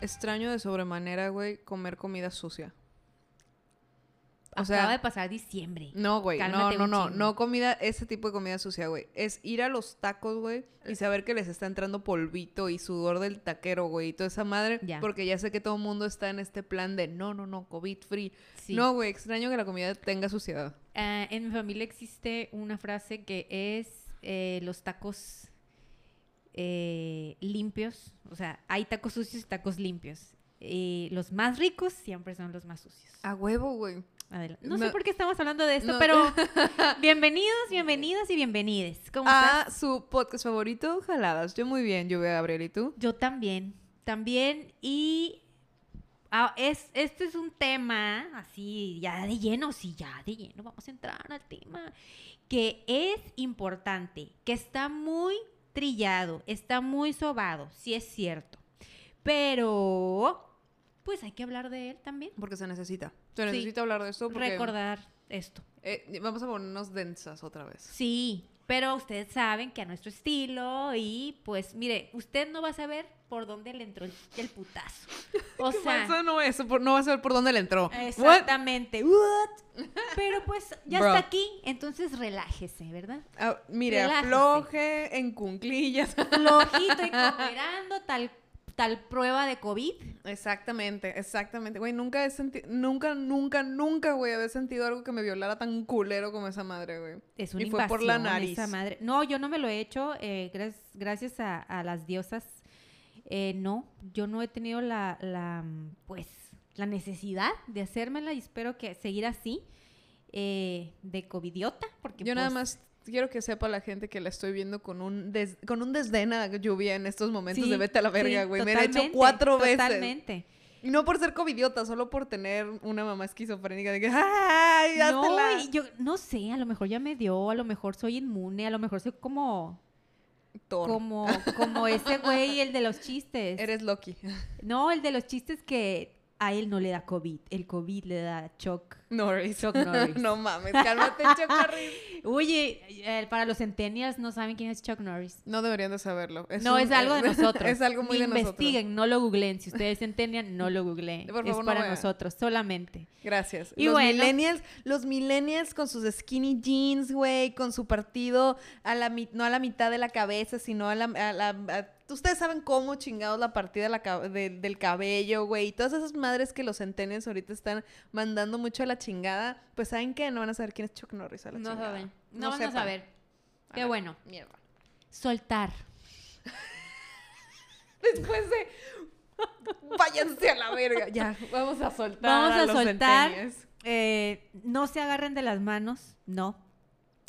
Extraño de sobremanera, güey, comer comida sucia. O Acaba sea, de pasar diciembre. no, güey, no, no, no, no comida, ese tipo de comida sucia, güey. Es ir a los tacos, güey, y saber que les está entrando polvito y sudor del taquero, güey, y toda esa madre, Ya. porque ya sé que todo el mundo está en este plan de no, no, no, COVID free. Sí. No, güey, extraño que la comida tenga suciedad. Ah, en mi familia existe una frase que es eh, los tacos eh, limpios. O sea, hay tacos sucios y tacos limpios. Y los más ricos siempre son los más sucios. A huevo, güey. Adelante. No, No- sé por qué estamos hablando de esto, no. pero bienvenidos, bienvenidas y bienvenides. ¿Cómo A estás? su podcast favorito, Jaladas. Yo muy bien, yo veo a Gabriel, ¿y tú? Yo también, también. Y ah, es, este es un tema así, ya de lleno, sí, ya de lleno. Vamos a entrar al tema que es importante, que está muy trillado, está muy sobado, sí es cierto. Pero, pues hay que hablar de él también. Porque se necesita. Se Sí. necesita hablar de esto porque... Recordar esto. eh, vamos a ponernos densas otra vez. Sí, pero ustedes saben que a nuestro estilo y pues mire, usted no va a saber por dónde le entró el, el putazo. O ¿Qué sea, pasa? No, por- no va a saber por dónde le entró. Exactamente. What? Pero pues ya Bro. está aquí, entonces relájese, ¿verdad? Ah, mire, Relájese. afloje en cunclillas. Flojito y cooperando, tal, tal prueba de COVID. exactamente, exactamente. Güey, nunca he sentido, nunca, nunca, nunca, güey, había sentido algo que me violara tan culero como esa madre, güey. Es una Y fue por la nariz. esa madre. No, yo no me lo he hecho, eh, gras- gracias a, a las diosas. Eh, no, yo no he tenido la, la, pues, la necesidad de hacérmela y espero que seguir así eh, de covidiota, porque Yo nada pues, más quiero que sepa la gente que la estoy viendo con un des- con un desdén a lluvia en estos momentos sí, de vete a la verga, sí, güey. me he hecho cuatro veces. Totalmente. Y no por ser covidiota, solo por tener una mamá esquizofrénica de que ¡ay, No, háztela! yo no sé, a lo mejor ya me dio, a lo mejor soy inmune, a lo mejor soy como Thor. como como ese güey el de los chistes. Eres Loki. No, el de los chistes que a él no le da COVID, el COVID le da Chuck. Norris. Chuck Norris. no mames, cálmate, Chuck Norris. Oye, eh, para los centennials no saben quién es Chuck Norris. No deberían de saberlo. no, un- es algo de nosotros. es algo muy de nosotros. Investiguen, no lo googleen. Si ustedes centennial, no lo googleen. Por es favor, para nosotros, solamente. Gracias. Y los bueno. millennials, los millennials con sus skinny jeans, güey, con su partido a la no a la mitad de la cabeza, sino a la, a la- a- ustedes saben cómo chingados la partida de la ca- de- del cabello, güey, y todas esas madres que los centennials ahorita están mandando mucho a la chingada, pues saben que no van a saber quién es Chuck Norris a la No chingada. saben. No, van a saber. Qué Ah, bueno. Mierda. Soltar. Después de váyanse a la verga. Ya, vamos a soltar. Vamos a, los soltar. eh, no se agarren de las manos. No.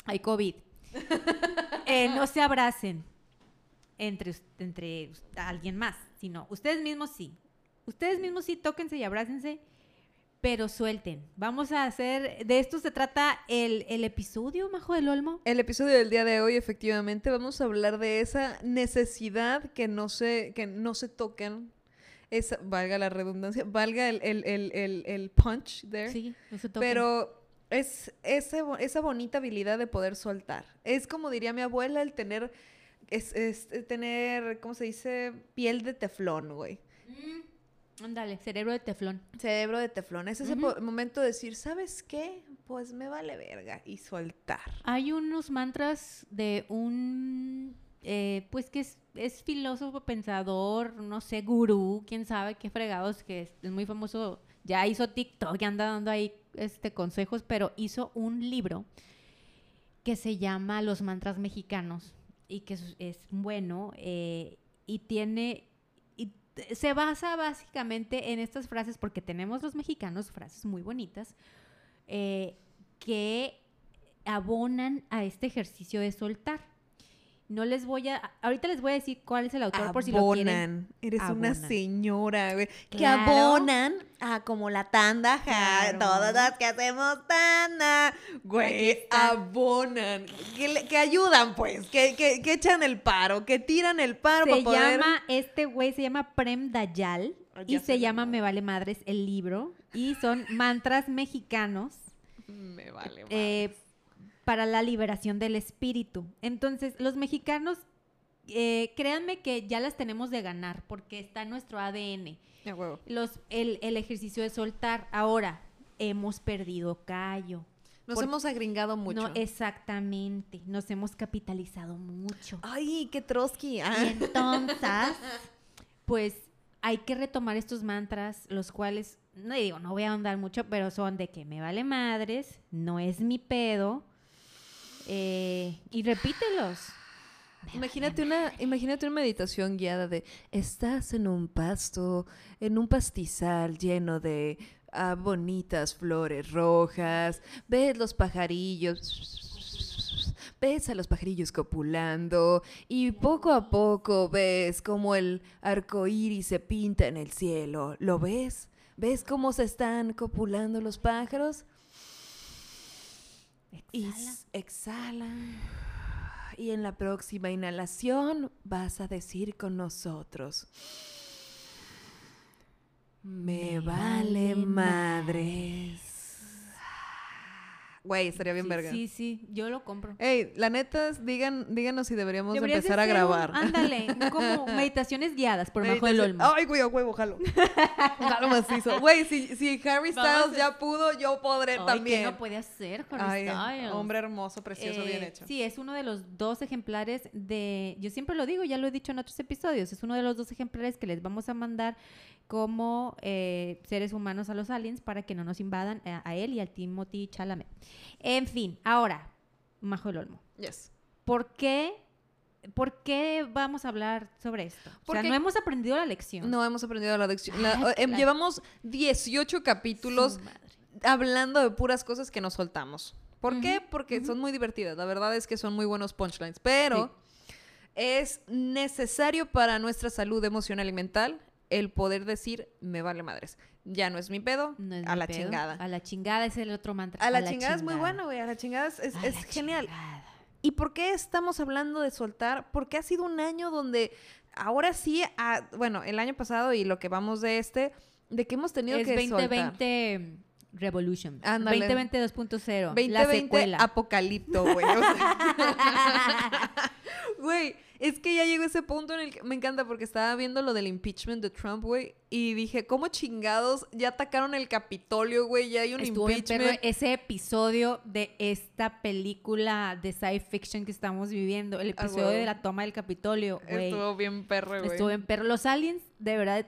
Hay COVID. Eh, no se abracen entre, entre alguien más, sino ustedes mismos sí. Ustedes mismos sí, tóquense y abrácense, pero suelten. Vamos a hacer, de esto se trata el, el episodio, Majo del Olmo. El episodio del día de hoy, efectivamente, vamos a hablar de esa necesidad que no se, que no se tocan. Esa, valga la redundancia, valga el, el, el, el, punch there. Sí, no se toquen. pero es ese esa bonita habilidad de poder soltar. Es como diría mi abuela, el tener, es, es tener, ¿cómo se dice? Piel de teflón, güey. Mm, ándale, cerebro de teflón. Cerebro de teflón. Es ese momento de decir, ¿sabes qué? Pues me vale verga. Y soltar. Hay unos mantras de un, eh, pues que es, es filósofo, pensador, no sé, gurú, quién sabe qué fregados, que es, es muy famoso, ya hizo TikTok y anda dando ahí este, consejos, pero hizo un libro que se llama Los mantras mexicanos y que es, bueno eh, y tiene... y se basa básicamente en estas frases, porque tenemos los mexicanos frases muy bonitas, eh, que abonan a este ejercicio de soltar. No les voy a... Ahorita les voy a decir cuál es el autor por si lo quieren. Abonan. Eres una Abonan. señora, güey. Que abonan a como la tanda, Claro. todas las que hacemos tanda. Güey, abonan. Que, que ayudan, pues. Que, que, que echan el paro, que tiran el paro Se para poder... llama, este güey se llama Prem Dayal Ah, y se llama Me Vale Madres el libro. Y son mantras mexicanos Me vale. eh, para la liberación del espíritu. Entonces, los mexicanos, eh, créanme que ya las tenemos de ganar porque está en nuestro ADN. A huevo. Los, el, el ejercicio de soltar. Ahora, hemos perdido callo. Nos hemos agringado mucho. No, exactamente. Nos hemos capitalizado mucho. Ay, qué Trotsky. Ah. Y entonces, pues hay que retomar estos mantras, los cuales, no digo, no voy a ahondar mucho, pero son de que me vale madres, no es mi pedo, eh, y repítelos. Imagínate una, imagínate una meditación guiada de estás en un pasto, en un pastizal lleno de ah, bonitas flores rojas, ves los pajarillos, ves a los pajarillos copulando y poco a poco ves como el arco iris se pinta en el cielo. ¿Lo ves? ¿Ves cómo se están copulando los pájaros? Y Exhala. s- exhalan. Y en la próxima inhalación vas a decir con nosotros. Me, Me vale vale madres. Güey, estaría bien Sí, verga. Sí, sí, yo lo compro. Ey, la neta, digan, díganos si deberíamos Deberías empezar a hacer un- grabar. ándale, como meditaciones guiadas por Majo del Olmo. Ay, güey, huevo, jalo. jalo macizo. Güey, si, si Harry Styles ya pudo, yo podré Ay, ¿qué también. no puede hacer, Harry Ay, Styles? hombre hermoso, precioso, bien Eh, hecho. Sí, es uno de los dos ejemplares de, yo siempre lo digo, ya lo he dicho en otros episodios, es uno de los dos ejemplares que les vamos a mandar como eh, seres humanos a los aliens para que no nos invadan a, a él y al Timothy Chalamet. En fin, ahora, Majo del Olmo, Yes. ¿por qué, ¿por qué vamos a hablar sobre esto? O sea, Porque- no hemos aprendido la lección. No hemos aprendido la lección. La- Ay, eh, claro. Llevamos 18 capítulos hablando de puras cosas que nos soltamos. ¿Por qué? Porque son muy divertidas. La verdad es que son muy buenos punchlines. Pero es necesario para nuestra salud emocional y mental el poder decir, me vale madres. Ya no es mi pedo, No es a mi la pedo. chingada. A la chingada es el otro mantra. A la, chingada, es muy bueno, güey. A la chingada es, es- A es la genial. chingada. ¿Y por qué estamos hablando de soltar? Porque ha sido un año donde ahora sí, bueno, el año pasado y lo que vamos de este, de que hemos tenido es que soltar. 2020 Revolution. Ándale. 2020 2.0. la 2020 secuela. apocalipto, güey. Güey, es que ya llegó ese punto en el que me encanta porque estaba viendo lo del impeachment de Trump, güey, y dije, ¿cómo chingados ya atacaron el Capitolio, güey? Ya hay un Estuvo bien impeachment. perro ese episodio de esta película de sci fiction que estamos viviendo, el Ah, episodio de la toma del Capitolio, güey. Estuvo bien perro, güey. Estuvo en perro. Los aliens, de verdad,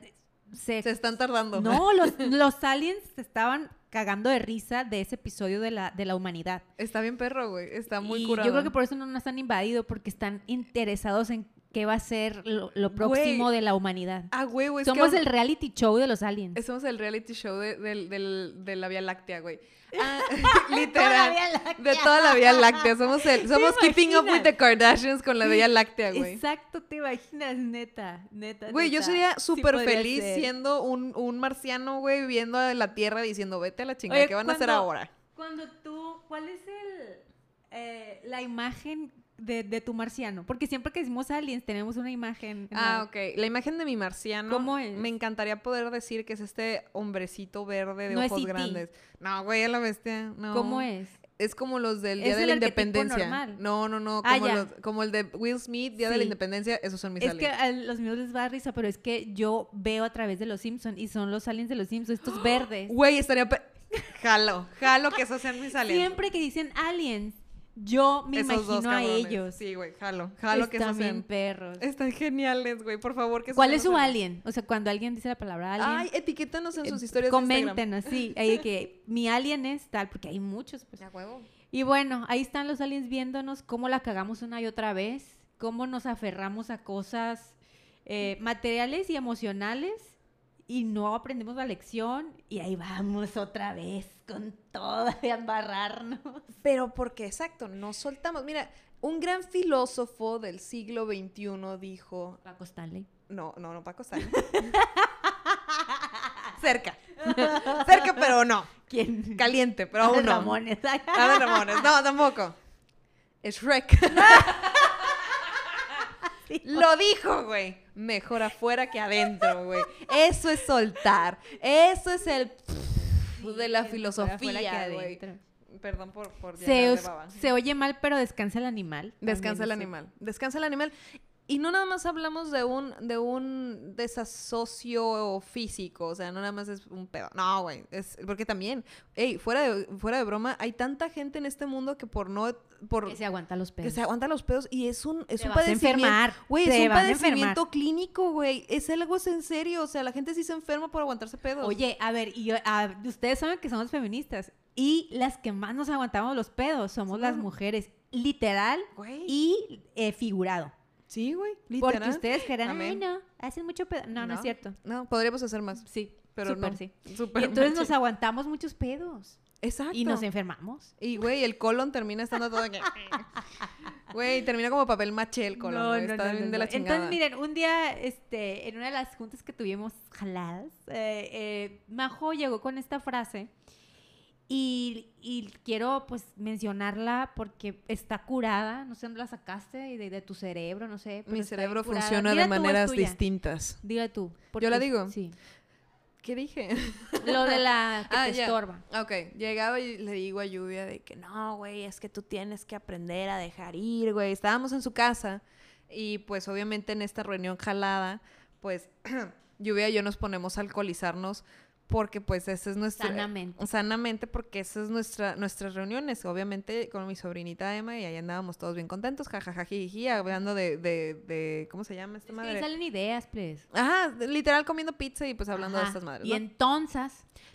se... Se están tardando. No, los, los aliens estaban cagando de risa de ese episodio de la, de la humanidad. Está bien perro, güey. Está muy y curado. yo creo que por eso no nos han invadido, porque están interesados en qué va a ser lo, lo próximo Güey. de la humanidad. Ah, güey, güey. es Somos que- el reality show de los aliens. Somos el reality show de, del- del- de la Vía Láctea, güey. Ah, Toda la literal. Vía Láctea. De toda la Vía Láctea. Somos el, somos Keeping Up with the Kardashians con la Vía Láctea, güey. Exacto, te imaginas, neta, neta. Güey, yo sería súper feliz ser. siendo un, un marciano, güey, viviendo a la Tierra diciendo, vete a la chingada, Oye, ¿qué van a hacer ahora? Cuando tú, ¿cuál es el, eh, la imagen de, de tu marciano? Porque siempre que decimos aliens tenemos una imagen. en Ah, ok. La imagen de mi marciano. ¿Cómo es? Me encantaría poder decir que es este hombrecito verde de No ojos grandes. No, güey, a la bestia. No. ¿Cómo es? Es como los del Día de la Independencia. normal. No, no, no. Ah, Como, ya. los- como el de Will Smith, Día de la. Independencia, esos son mis Es que aliens. a los míos les va a risa, pero es que yo veo a través de los Simpsons y son los aliens de los Simpsons, estos verdes. Güey, estaría. Jalo, jalo que esos sean mis aliens. Siempre que dicen aliens, yo me Esos imagino a ellos. Sí, güey, jalo. Jalo que Están bien sean. perros. Están geniales, güey. Por favor, que ¿Cuál es su alien? O sea, cuando alguien dice la palabra alien, Ay, etiquétanos en sus eh, historias de Instagram. comenten así, ahí de que mi alien es tal, porque hay muchos. Pues. Ya, huevo. Y bueno, ahí están los aliens viéndonos cómo la cagamos una y otra vez, cómo nos aferramos a cosas eh, materiales y emocionales y no aprendemos la lección y ahí vamos otra vez con todo de embarrarnos. Pero porque, exacto, no soltamos. Mira, un gran filósofo del siglo XXI dijo... Paco Stanley. No, no, no, Paco Stanley. Cerca. Cerca, pero no. ¿Quién? Caliente, pero aún no. Ramones. Ramones. No, tampoco. Es Shrek. Lo dijo, güey. Mejor afuera que adentro, güey. Eso es soltar. Eso es el de la filosofía, güey. Perdón por, por Se, os- se oye mal, pero descansa el animal. Descansa el animal. Descansa el animal. Y no nada más hablamos de un, de un desasocio físico, o sea, no nada más es un pedo. No, güey, es porque también, hey, fuera de, fuera de broma, hay tanta gente en este mundo que por no, por Que se aguanta los pedos. que se aguanta los pedos y es un, es Te un vas a padecimiento. enfermar, Güey, es un padecimiento clínico, güey. Es algo es en serio, o sea, la gente sí se enferma por aguantarse pedos. Oye, a ver, y yo- a- ustedes saben que somos feministas y las que más nos aguantamos los pedos somos las mujeres, literal y eh, figurado. Sí, güey, Porque literal. ustedes querrán, ay, no, hacen mucho pedo. No, no, es cierto. No, podríamos hacer más, Sí, pero súper no. sí. Súper Y entonces nos aguantamos muchos pedos Exacto. y nos enfermamos. Y, güey, el colon termina estando todo aquí. Güey, termina como papel maché el colon. Está bien de la chingada. Entonces, miren, un día, este, en una de las juntas que tuvimos jaladas, eh, eh, Majo llegó con esta frase y, y quiero, pues, mencionarla porque está curada. No sé dónde la sacaste, de, de tu cerebro, no sé. Mi cerebro funciona de maneras distintas. Dila tú. ¿Yo la porque- digo? Sí. ¿Qué dije? Lo de la que Ah, te estorba. Ok, llegaba y le digo a Lluvia de que no, güey, es que tú tienes que aprender a dejar ir, güey. Estábamos en su casa y pues obviamente en esta reunión jalada, pues Lluvia y yo nos ponemos a alcoholizarnos porque pues esa es nuestra... Sanamente. Sanamente porque esa es nuestra, nuestras reuniones, obviamente con mi sobrinita Emma y ahí andábamos todos bien contentos, jajajajiji, hablando de, de, de, ¿cómo se llama esta Es que madre? ahí salen ideas, pues. Ajá, literal comiendo pizza y pues hablando de estas madres. Y entonces,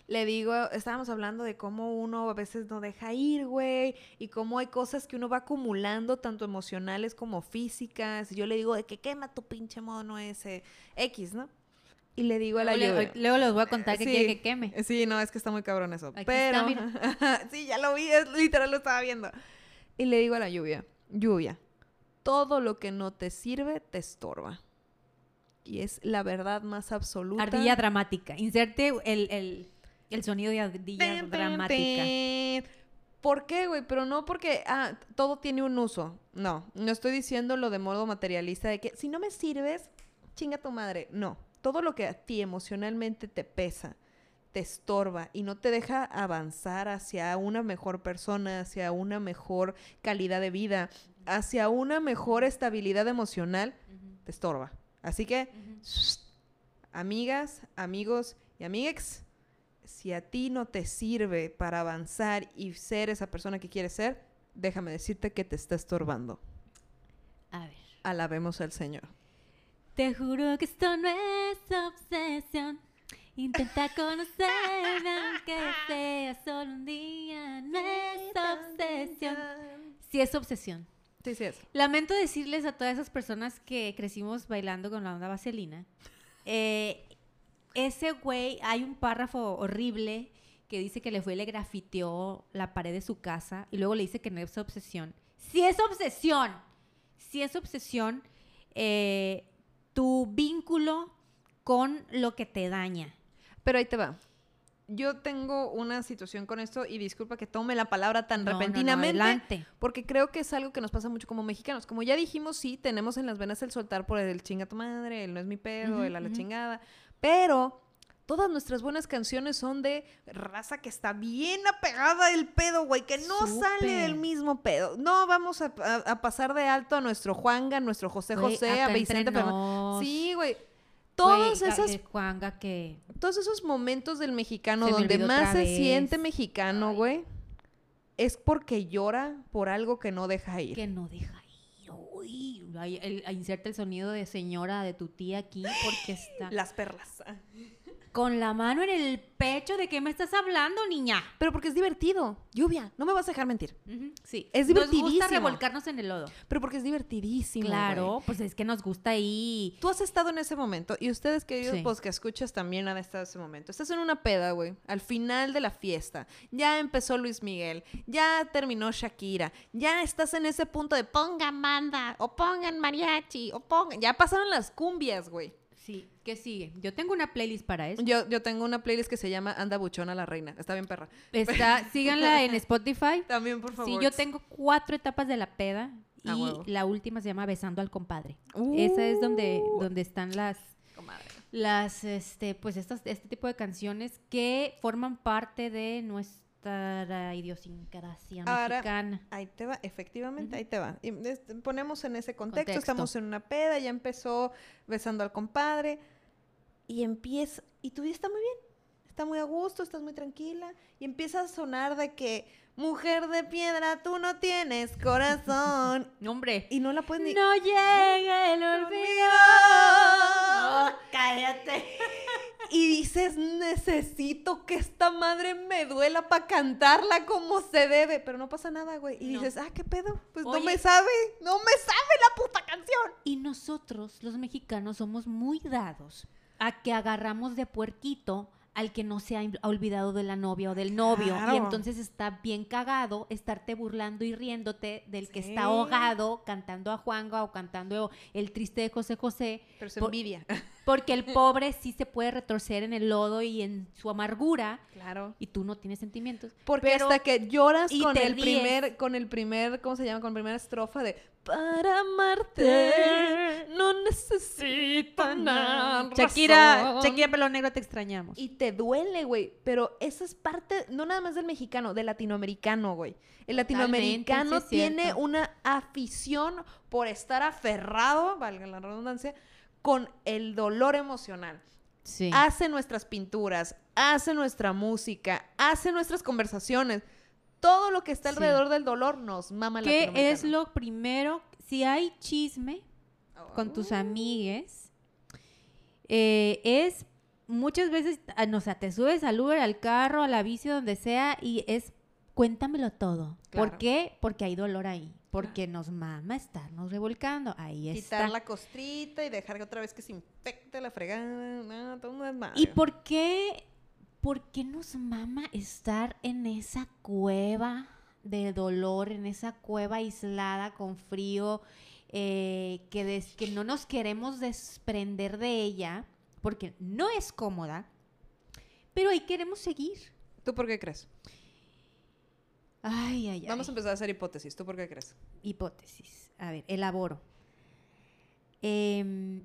Le digo, estábamos hablando de cómo uno a veces no deja ir, güey, y cómo hay cosas que uno va acumulando, tanto emocionales como físicas. Y yo le digo de que quema tu pinche mono ese X, ¿no? Y le digo a la luego, lluvia. luego les voy a contar que Sí. quiere que queme. Sí, no, es que está muy cabrón eso. Aquí pero, está, sí, ya lo vi, es, literal lo estaba viendo. Y le digo a la lluvia, lluvia, todo lo que no te sirve te estorba. Y es la verdad más absoluta. Ardilla dramática. Inserte el, el, el sonido de ardilla Ten, ten, dramática. ten. ¿Por qué, güey? Pero no porque, ah, todo tiene un uso. No, no estoy diciendo lo de modo materialista de que si no me sirves, chinga tu madre. No, todo lo que a ti emocionalmente te pesa, te estorba y no te deja avanzar hacia una mejor persona, hacia una mejor calidad de vida, hacia una mejor estabilidad emocional, te estorba. Así que, amigas, amigos y amigues, si a ti no te sirve para avanzar y ser esa persona que quieres ser, déjame decirte que te está estorbando. A ver. Alabemos al Señor. Te juro que esto no es obsesión. Intenta conocerme aunque sea solo un día. No es obsesión. Sí es obsesión. Sí, sí es. Lamento decirles a todas esas personas que crecimos bailando con la onda vaselina. eh, ese güey, hay un párrafo horrible que dice que le fue y le grafiteó la pared de su casa y luego le dice que no es obsesión. Si es obsesión, si es obsesión, eh, tu vínculo con lo que te daña. Pero ahí te va. Yo tengo una situación con esto y disculpa que tome la palabra tan No, no, no, repentinamente. Porque creo que es algo que nos pasa mucho como mexicanos. Como ya dijimos, sí, tenemos en las venas el soltar por el chinga tu madre, el no es mi pedo, el a la chingada. Pero todas nuestras buenas canciones son de raza que está bien apegada al pedo, güey, que no sale del mismo pedo. No vamos a, a- a pasar de alto a nuestro Juanga, a nuestro José Güey, José, a Vicente Fernández. Sí, güey. ga- esas Juanga que todos esos momentos del mexicano Se donde más se vez. siente mexicano, Ay. güey, es porque llora por algo que no deja ir. que no deja ir. Uy, inserta el sonido de señora de tu tía aquí porque está Las perlas. Con la mano en el pecho. ¿De qué me estás hablando, niña? Pero porque es divertido. Lluvia, no me vas a dejar mentir. Sí. Es Nos gusta divertidísimo. revolcarnos en el lodo. Pero porque es divertidísimo. claro, pues es que nos gusta ahí. Tú has estado en ese momento y ustedes, queridos, Sí. pues que escuchas también han estado en ese momento. Estás en una peda, güey, al final de la fiesta. Ya empezó Luis Miguel, ya terminó Shakira, ya estás en ese punto de pongan banda, o pongan mariachi, o pongan... Ya pasaron las cumbias, güey. Sí, ¿qué sigue? Yo tengo una playlist para eso. Yo, yo tengo una playlist que se llama Anda Buchona la Reina. Está bien perra. Está, síganla en Spotify. También, por favor. Sí, yo tengo cuatro etapas de la peda y A huevo. la última se llama Besando al compadre. Esa es donde, Uh, donde están las, comadre. las, este, pues estas, este tipo de canciones que forman parte de nuestra idiosincrasia Ahora, mexicana. Ahí te va, efectivamente, ahí te va. Y es- ponemos en ese contexto, Contexto. estamos en una peda, ya empezó besando al compadre y empieza, y tu día está muy bien, está muy a gusto, estás muy tranquila y empieza a sonar de que, mujer de piedra, tú no tienes corazón. Hombre. y no la puedes ni... No llega el olvido. No, cállate. Y dices, necesito que esta madre me duela para cantarla como se debe. Pero no pasa nada, güey. Y No. dices, ah, ¿qué pedo? Pues no me sabe, no me sabe la puta canción. Y nosotros, los mexicanos, somos muy dados a que agarramos de puerquito al que no se ha olvidado de la novia o del novio. Claro. Y entonces está bien cagado estarte burlando y riéndote del que está ahogado cantando a Juanga o cantando el triste de José José. Pero se Por- envidia. Porque el pobre sí se puede retorcer en el lodo y en su amargura Claro. y tú no tienes sentimientos. Porque Pero- hasta que lloras y con el ríes. primer, con el primer, ¿cómo se llama? Con la primera estrofa de Para amarte no necesito nada. Shakira, Shakira Pelo Negro, te extrañamos. Y te duele, güey. Pero esa es parte, no nada más del mexicano, del latinoamericano, güey. El latinoamericano tiene una afición por estar aferrado, valga la redundancia, con el dolor emocional. sí. Hace nuestras pinturas, hace nuestra música, hace nuestras conversaciones. Todo lo que está Sí. alrededor del dolor nos mama el ¿Qué es lo primero? Si hay chisme con tus Uh, amigues, eh, es muchas veces, ah, no, o sea, te subes al Uber, al carro, a la bici, donde sea, y es cuéntamelo todo. ¿Por qué? Porque hay dolor ahí. Porque nos mama estarnos revolcando. Ahí Quitar está. la costrita y dejar que otra vez que se infecte la fregada. No, todo un desmadre. ¿Y por qué, por qué nos mama estar en esa cueva de dolor, en esa cueva aislada con frío, eh, que, des- que no nos queremos desprender de ella, porque no es cómoda, pero ahí queremos seguir? ¿Tú por qué crees? Ay, ay, ay. Vamos a empezar a hacer hipótesis. ¿Tú por qué crees? Hipótesis. A ver, elaboro. Em,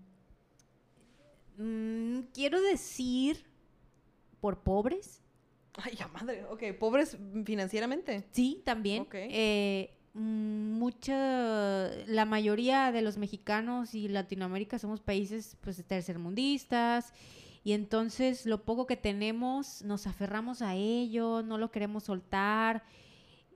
mm, quiero decir, por pobres, Ay, ya madre. Ok, pobres financieramente. Sí, también. Ok. Eh, mm, mucha, la mayoría de los mexicanos y Latinoamérica somos países pues tercermundistas y entonces lo poco que tenemos nos aferramos a ello, no lo queremos soltar.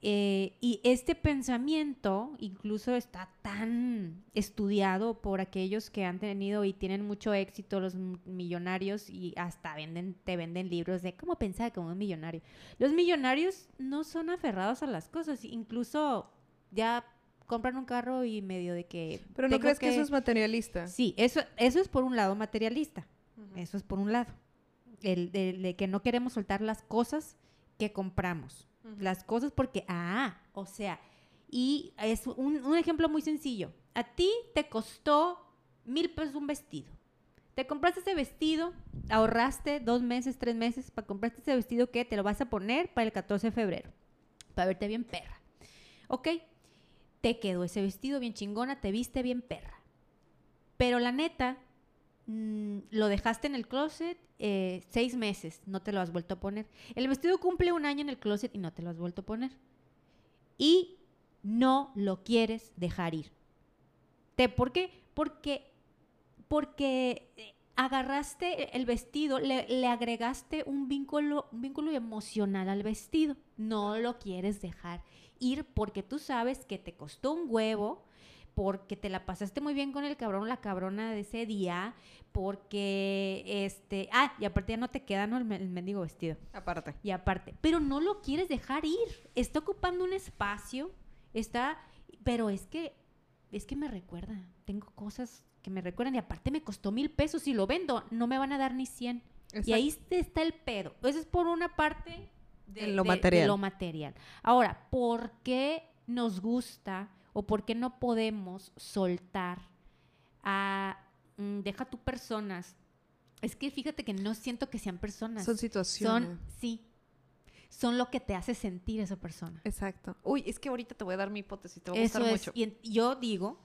Eh, y este pensamiento incluso está tan estudiado por aquellos que han tenido y tienen mucho éxito, los millonarios, y hasta venden, te venden libros de cómo pensar como un millonario. Los millonarios no son aferrados a las cosas, incluso ya compran un carro y medio de que... Pero no crees que, eso es materialista. Sí, eso, eso es por un lado materialista, eso es por un lado. El, el de que no queremos soltar las cosas que compramos. Las cosas porque, ah, o sea, y es un, un ejemplo muy sencillo. A ti te costó mil pesos un vestido. Te compraste ese vestido, ahorraste dos meses, tres meses para comprarte ese vestido que te lo vas a poner para el 14 de febrero, para verte bien perra. ¿Ok? Te quedó ese vestido bien chingona, te viste bien perra. Pero la neta, mm, lo dejaste en el closet eh, seis meses, no te lo has vuelto a poner. El vestido cumple un año en el closet y no te lo has vuelto a poner. Y no lo quieres dejar ir. ¿Te, ¿Por qué? Porque, porque eh, agarraste el vestido, le, le agregaste un vínculo, un vínculo emocional al vestido. No lo quieres dejar ir porque tú sabes que te costó un huevo, porque te la pasaste muy bien con el cabrón la cabrona de ese día, porque este, ah, y aparte ya no te queda ¿no? el, me- el mendigo vestido. Aparte. Y aparte, pero no lo quieres dejar ir. Está ocupando un espacio, está, pero es que, es que me recuerda. Tengo cosas que me recuerdan y aparte me costó mil pesos. Si lo vendo, no me van a dar ni 100. Y ahí está el pedo. Eso es por una parte de, En lo de- de material. lo material. Ahora, ¿por qué nos gusta o por qué no podemos soltar a, mm, deja tú personas? Es que fíjate que no siento que sean personas. Son situaciones. Son, sí. son lo que te hace sentir esa persona. Exacto. Uy, es que ahorita te voy a dar mi hipótesis, te va a Eso gustar es. mucho. Y en- yo digo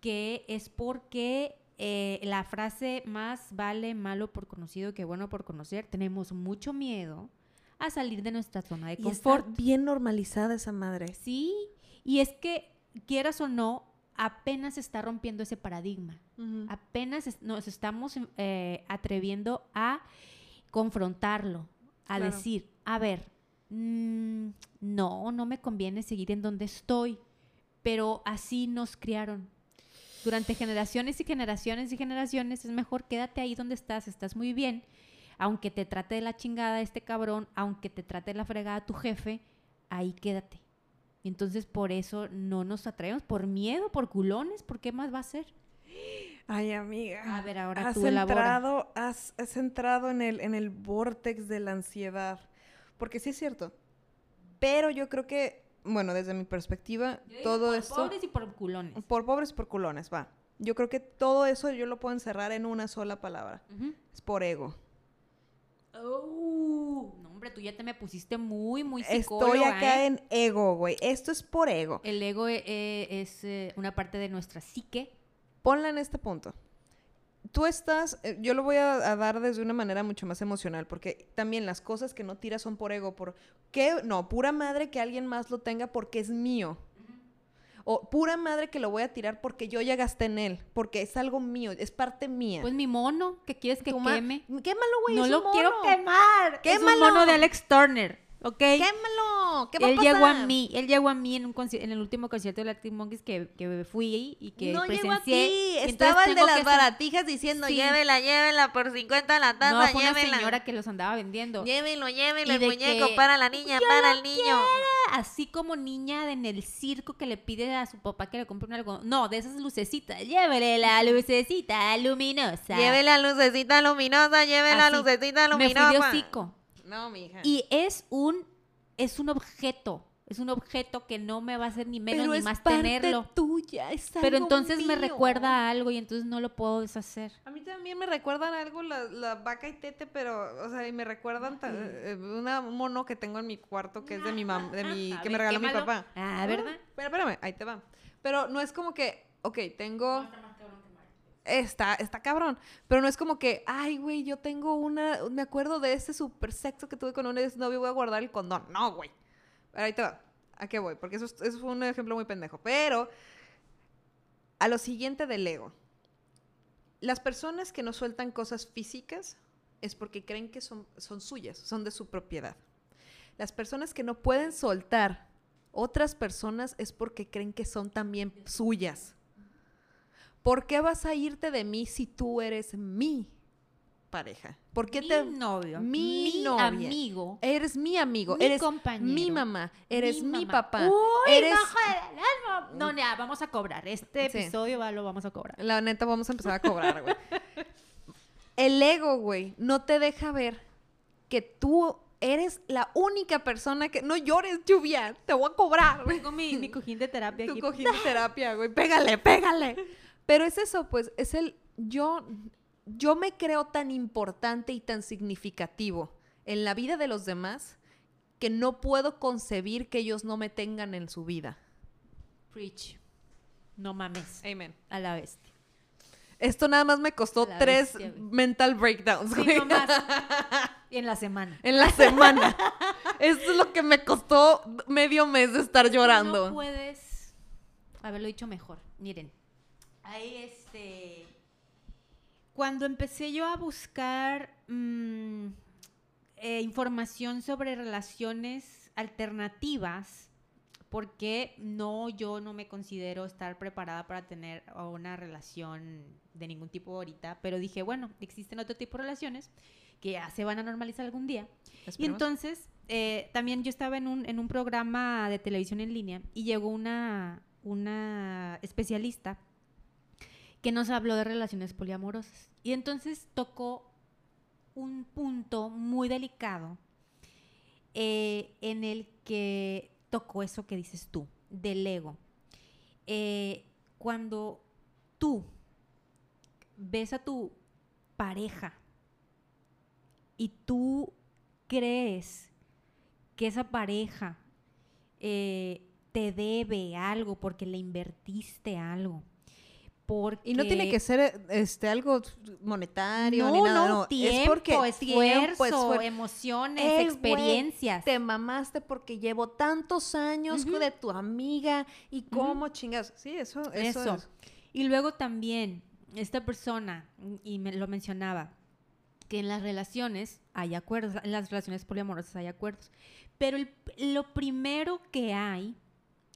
que es porque eh, la frase más vale malo por conocido que bueno por conocer, tenemos mucho miedo a salir de nuestra zona de Y está confort. bien normalizada esa madre. Sí, y es que quieras o no, apenas se está rompiendo ese paradigma. Apenas es- nos estamos eh, atreviendo a confrontarlo, a Claro. decir, a ver, mm, no, no me conviene seguir en donde estoy, pero así nos criaron. Durante generaciones y generaciones y generaciones es mejor quédate ahí donde estás, estás muy bien, aunque te trate de la chingada este cabrón, aunque te trate de la fregada tu jefe, ahí quédate. Y entonces por eso no nos atraemos, por miedo, por culones, ¿por qué más va a ser? Ay, amiga. A ver, ahora has tú entrado, has, has entrado en el, en el vortex de la ansiedad. Porque sí es cierto. Pero yo creo que, bueno, desde mi perspectiva, todo por esto... pobres y por culones. Por pobres y por culones, va. Yo creo que todo eso yo lo puedo encerrar en una sola palabra. Ujú. Es por ego. Oh, no, hombre, tú ya te me pusiste muy, muy Estoy psicóloga, acá ¿eh? en ego, güey. Esto es por ego. El ego eh, eh, es eh, una parte de nuestra psique. Ponla en este punto. Tú estás, yo lo voy a, a dar desde una manera mucho más emocional, porque también las cosas que no tiras son por ego, por qué, no, pura madre que alguien más lo tenga porque es mío. O pura madre que lo voy a tirar porque yo ya gasté en él, porque es algo mío, es parte mía. Pues mi mono, ¿qué quieres que queme? Quémalo, güey. no es lo quiero quemar. Es ¡Quémalo! un mono de Alex Turner, ¿ok? Quémalo. ¿Qué va a él llegó a pasar? mí, él llegó a mí en, un en el último concierto de Arctic Monkeys que, que fui y que no llegó a presencié. ti, estaba el de las hacer- baratijas diciendo, Sí. llévela, llévela por 50 la taza, No, fue una llévela. señora que los andaba vendiendo. Llévelo, Y el muñeco, que, para la niña, "Yo para el niño. Así como niña en el circo que le pide a su papá que le compre un algo. No, de esas lucecitas. Llévele la lucecita luminosa. Lleve la lucecita luminosa, lleve la Así. lucecita Me fui luminosa. de hocico. No, mija. Y es un, es un objeto. Es un objeto que no me va a hacer ni menos Pero ni es más parte tenerlo. tuya, es Pero algo entonces me recuerda a algo y entonces no lo puedo deshacer. A mí también me recuerdan algo la, la vaca y tete, pero, o sea, y me recuerdan eh, una un mono que tengo en mi cuarto que es de mi mam, de mi, que ver, me regaló mi papá. Ah, ¿verdad? Pero espérame, ahí te va. Pero no es como que, ok, tengo... Está, está cabrón. Pero no es como que, ay, güey, yo tengo una. Me acuerdo de ese super sexo que tuve con un exnovio, voy a guardar el condón. No, güey. Ahí te va. ¿A qué voy? Porque eso, es- eso fue un ejemplo muy pendejo. Pero a lo siguiente del ego. Las personas que no sueltan cosas físicas es porque creen que son, son suyas, son de su propiedad. Las personas que no pueden soltar otras personas es porque creen que son también suyas. ¿Por qué vas a irte de mí si tú eres mi pareja? ¿Por qué mi te novio, mi mi, novia. amigo, eres mi amigo, mi eres compañero, mi mamá, eres mi, mamá. papá, Uy, eres bajo alma. No, ya, vamos a cobrar. Este Sí. episodio va, lo vamos a cobrar. La neta, vamos a empezar a cobrar, güey. El ego, güey, no te deja ver que tú eres la única persona que... No llores, lluvia, te voy a cobrar. Tengo mi, mi cojín de terapia Tu aquí. cojín de terapia, güey. Pégale, pégale. Pero es eso, pues, es el... Yo, yo me creo tan importante y tan significativo en la vida de los demás que no puedo concebir que ellos no me tengan en su vida. Preach. No mames. Amen. A la bestia. Esto nada más me costó La tres bestia, mental breakdowns, Sí, no más. Y en la semana. En la semana. Esto es lo que me costó medio mes de estar llorando. No puedes haberlo dicho mejor. Miren, ahí este. Cuando empecé yo a buscar mm, eh, información sobre relaciones alternativas, porque no, yo no me considero estar preparada para tener una relación de ningún tipo ahorita, pero dije, bueno, existen otro tipo de relaciones que ya se van a normalizar algún día. Y entonces, eh, también yo estaba en un, en un programa de televisión en línea y llegó una, una especialista que nos habló de relaciones poliamorosas. Y entonces tocó un punto muy delicado eh, en el que tocó eso que dices tú, del ego. Eh, cuando tú ves a tu pareja y tú crees que esa pareja eh, te debe algo porque le invertiste algo. Porque... Y no tiene que ser este algo monetario no, ni nada, no, no. tiempo, es porque esfuerzo, tiempo, esfuer- emociones, güey, experiencias. te mamaste porque llevo tantos años Ujú. de tu amiga y cómo chingas. Sí, eso, eso, Eso. es. Y luego también, esta persona, y me lo mencionaba, que en las relaciones hay acuerdos, en las relaciones poliamorosas hay acuerdos. Pero el- lo primero que hay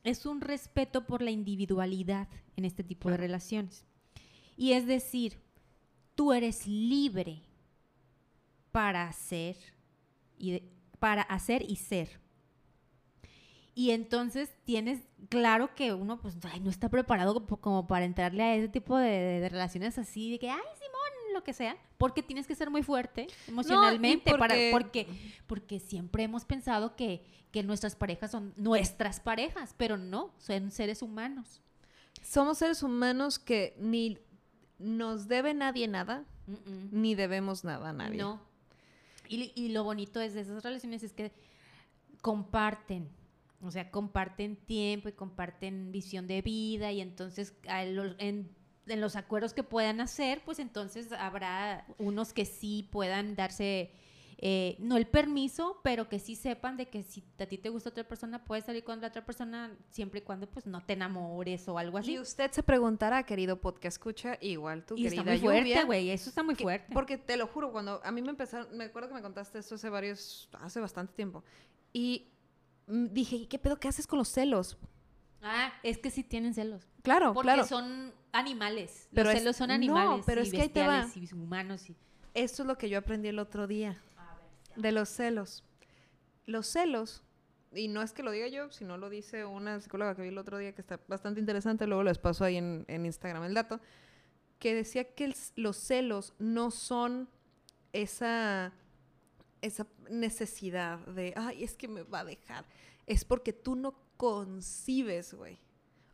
es un respeto por la individualidad en este tipo de relaciones. Y es decir, tú eres libre para hacer y de- para hacer y ser. Y entonces tienes, claro que uno pues ay, no está preparado como, como para entrarle a ese tipo de, de relaciones así, de que, ay, lo que sea, porque tienes que ser muy fuerte emocionalmente, para, porque- porque, porque siempre hemos pensado que, que nuestras parejas son nuestras parejas, pero no, son seres humanos. Somos seres humanos que ni nos debe nadie nada, ni debemos nada a nadie. No. Y, y lo bonito es de esas relaciones es que comparten, o sea, comparten tiempo y comparten visión de vida y entonces a lo- en, en los acuerdos que puedan hacer, pues entonces habrá unos que sí puedan darse, eh, no el permiso, pero que sí sepan de que si a ti te gusta otra persona, puedes salir con la otra persona siempre y cuando pues no te enamores o algo así. Y usted se preguntará, querido podcast escucha, igual tú, Y está querida muy fuerte, güey, eso está muy que- fuerte. Porque te lo juro, cuando a mí me empezaron, me acuerdo que me contaste esto hace varios, hace bastante tiempo. Y dije, ¿y qué pedo? ¿Qué haces con los celos? Ah, es que sí tienen celos. Claro, Porque claro. son animales. Pero Los celos son no, animales. pero y es que ahí te va. y humanos. Y... Esto es lo que yo aprendí el otro día. De los celos. Los celos, y no es que lo diga yo, sino lo dice una psicóloga que vi el otro día que está bastante interesante, luego les paso ahí en, en Instagram el dato, que decía que el los celos no son esa, esa necesidad de, ay, es que me va a dejar. Es porque tú no concibes, güey.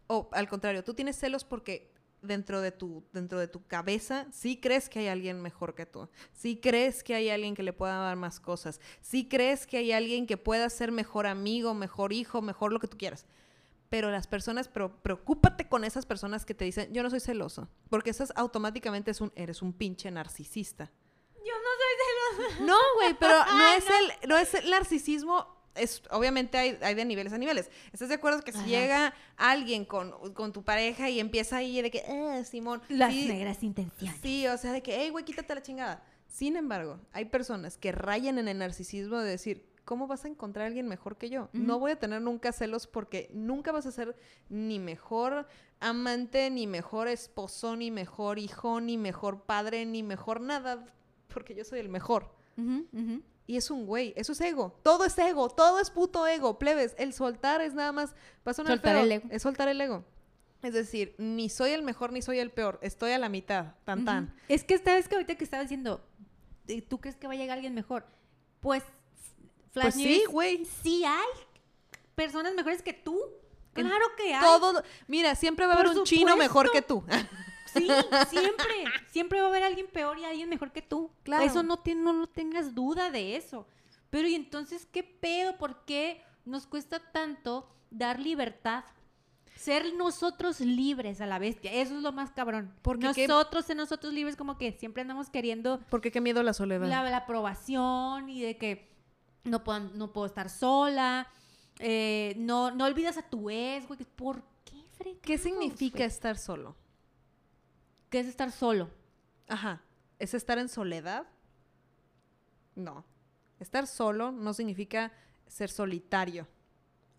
O al contrario, tú tienes celos porque dentro de tu dentro de tu cabeza sí crees que hay alguien mejor que tú. Sí crees que hay alguien que le pueda dar más cosas. Sí crees que hay alguien que pueda ser mejor amigo, mejor hijo, mejor lo que tú quieras. Pero las personas, pero preocúpate con esas personas que te dicen, yo no soy celoso. Porque eso es automáticamente es un, eres un pinche narcisista. Yo no soy celosa. No, güey, pero no Ay, es el, no es el narcisismo. Es, obviamente hay, hay de niveles a niveles. ¿Estás de acuerdo que si Ajá. llega alguien con, con tu pareja y empieza ahí de que, eh, Simón, Las sí, negras intenciones. sí, o sea, de que, hey, güey, quítate la chingada. Sin embargo, hay personas que rayan en el narcisismo de decir, ¿cómo vas a encontrar a alguien mejor que yo? No voy a tener nunca celos porque nunca vas a ser ni mejor amante, ni mejor esposo, ni mejor hijo, ni mejor padre, ni mejor nada, porque yo soy el mejor. Y es un güey, eso es ego. Todo es ego, todo es puto ego, plebes. El soltar es nada más, va a sonar Soltar feo, el ego. es soltar el ego. Es decir, ni soy el mejor ni soy el peor, estoy a la mitad, tan tan. Ujú. Es que esta vez que ahorita que estaba diciendo, ¿tú crees que va a llegar alguien mejor? Pues, Flash Pues sí, güey. Sí hay personas mejores que tú. Claro que hay. Todo, mira, siempre va a haber un chino mejor que tú. Sí, siempre. Siempre va a haber alguien peor y alguien mejor que tú. Claro. Eso no, te- no, no tengas duda de eso. Pero ¿y entonces qué pedo? ¿Por qué nos cuesta tanto dar libertad? Ser nosotros libres a la bestia. Eso es lo más cabrón. Porque qué- nosotros, ser nosotros libres, como que siempre andamos queriendo Porque qué miedo la soledad. la, la aprobación y de que no puedo, no puedo estar sola. eh, no, no olvidas a tu ex, güey. ¿Por qué, ¿Qué significa estar solo? ¿Qué es estar solo? Ajá. ¿Es estar en soledad? No. Estar solo no significa ser solitario.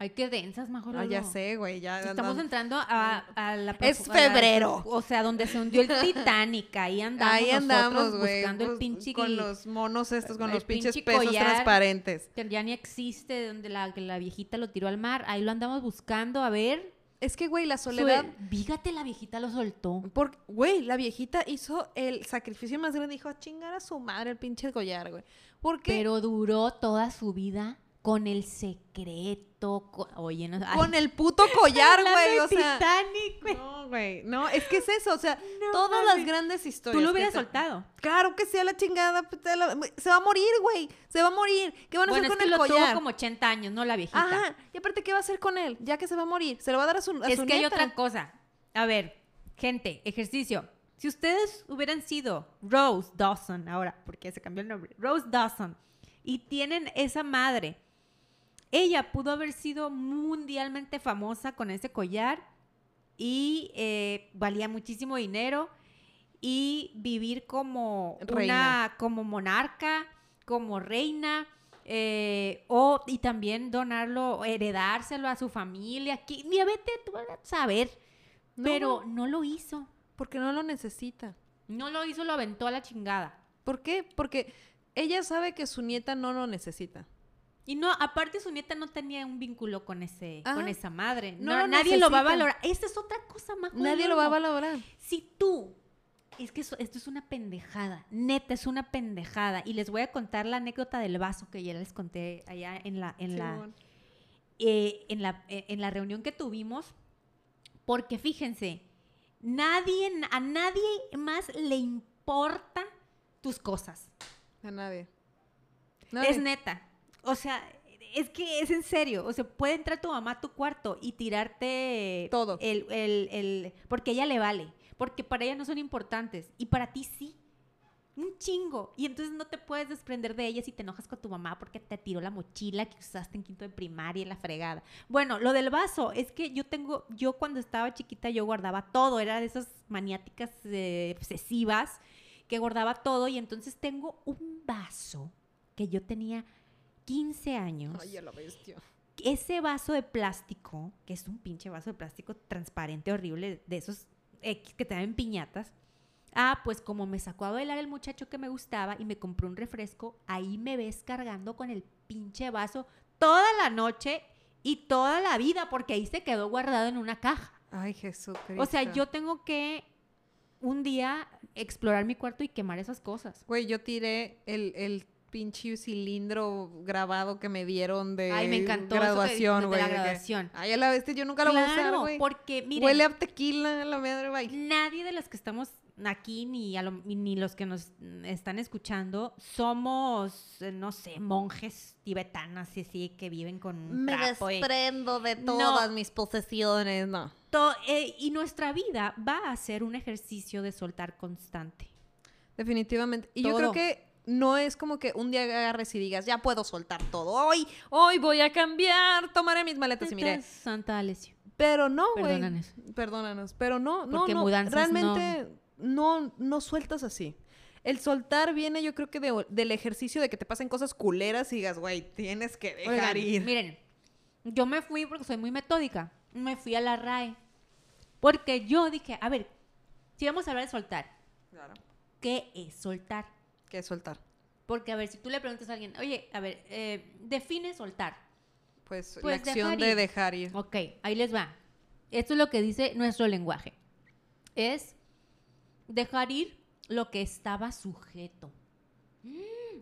Ay, qué densas, mejor. Ah, ya sé, güey. Ya Estamos no- entrando a, a la... Es la- febrero. o sea, donde se hundió el Titanic. Ahí andamos Ahí andamos, güey. buscando el bus- pinche... Con los monos estos, con los pinches pinche pesos collar. transparentes. Que ya ni existe, donde la, que la viejita lo tiró al mar. Ahí lo andamos buscando, a ver. Es que, güey, la soledad. Fíjate, la viejita lo soltó. Porque, güey, la viejita hizo el sacrificio más grande. Dijo, a chingar a su madre el pinche collar, güey. Porque Pero duró toda su vida con el secreto, con, oye, no, ay, Con el puto collar, güey. O sea. Titanic, güey. No, güey. No, es que es eso. O sea, No todas las grandes historias. Tú lo hubieras te- soltado. Claro que sea la chingada. pues, Se va a morir, güey. Se va a morir. ¿Qué van a Bueno, hacer es con que el lo collar? tuvo como 80 años, no la viejita. Ajá. Y aparte, ¿qué va a hacer con él? Ya que se va a morir. Se lo va a dar a su, a es su que hay otra cosa. A ver, gente, ejercicio. Si ustedes hubieran sido Rose Dawson, ahora, porque se cambió el nombre, Rose Dawson, y tienen esa madre, ella pudo haber sido mundialmente famosa con ese collar y eh, valía muchísimo dinero y vivir como Reina. una, como monarca, como reina. eh, o, y también donarlo, heredárselo a su familia. Que, mira, vete tú a saber. No. Pero no lo hizo. Porque no lo necesita. No lo hizo, lo aventó a la chingada. ¿Por qué? Porque ella sabe que su nieta no lo necesita. Y no, aparte su nieta no tenía un vínculo con ese, Ajá. con esa madre. No No, lo nadie lo va a valorar. Esa es otra cosa más. Nadie lo va a valorar. Si tú, es que eso- esto es una pendejada, neta es una pendejada. Y les voy a contar la anécdota del vaso que ya les conté allá en la, en la, eh, en la, eh, en la reunión que tuvimos, porque fíjense, nadie, a nadie más le importa tus cosas. A nadie. Es Nadie. neta. O sea, es que es en serio. O sea, puede entrar tu mamá a tu cuarto y tirarte Todo. El, el, el- porque ella le vale. Porque para ella no son importantes. Y para ti sí. Un chingo. Y entonces no te puedes desprender de ella si te enojas con tu mamá porque te tiró la mochila que usaste en quinto de primaria y la fregada. Bueno, lo del vaso es que yo tengo, yo cuando estaba chiquita yo guardaba todo. Era de esas maniáticas eh, obsesivas que guardaba todo. Y entonces tengo un vaso que yo tenía 15 años. Ay, ya lo bestia. Ese vaso de plástico, que es un pinche vaso de plástico transparente, horrible, de esos X que te dan piñatas. Ah, pues como me sacó a bailar el muchacho que me gustaba y me compró un refresco, ahí me ves cargando con el pinche vaso toda la noche y toda la vida, porque ahí se quedó guardado en una caja. Ay, Jesucristo. O sea, yo tengo que un día explorar mi cuarto y quemar esas cosas. Güey, yo tiré el, el pinche cilindro grabado que me dieron de Ay, me encantó graduación, güey. de graduación. Ay, a la bestia, yo nunca lo voy a usar, Claro, güey. porque miren, Huele a tequila, la madre, bye. nadie de los que estamos aquí ni, a lo- ni los que nos están escuchando somos, eh, no sé, monjes tibetanas y así que viven con un Me trapo desprendo de No. todas mis posesiones, no. To- eh, y nuestra vida va a ser un ejercicio de soltar constante. Definitivamente. Y yo creo que no es como que un día agarres y digas, ya puedo soltar todo. Hoy, hoy voy a cambiar, tomaré mis maletas y miré. Entonces, Santa Alessio. Pero no, güey. Perdónanos. Perdónanos. Pero no, no, Porque no. Realmente no. no, sueltas así. El soltar viene, yo creo que de- del ejercicio de que te pasen cosas culeras y digas, güey, tienes que dejar Oigan, ir. Miren, yo me fui porque soy muy metódica. Me fui a la RAE. Porque yo dije, a ver, si vamos a hablar de soltar, Claro. ¿qué es soltar? ¿Qué es soltar? Porque, a ver, si tú le preguntas a alguien, oye, a ver, eh, define soltar. Pues, la Pues acción dejar de dejar ir. Ok, ahí les va. Esto es lo que dice nuestro lenguaje. Es dejar ir lo que estaba sujeto. Mm,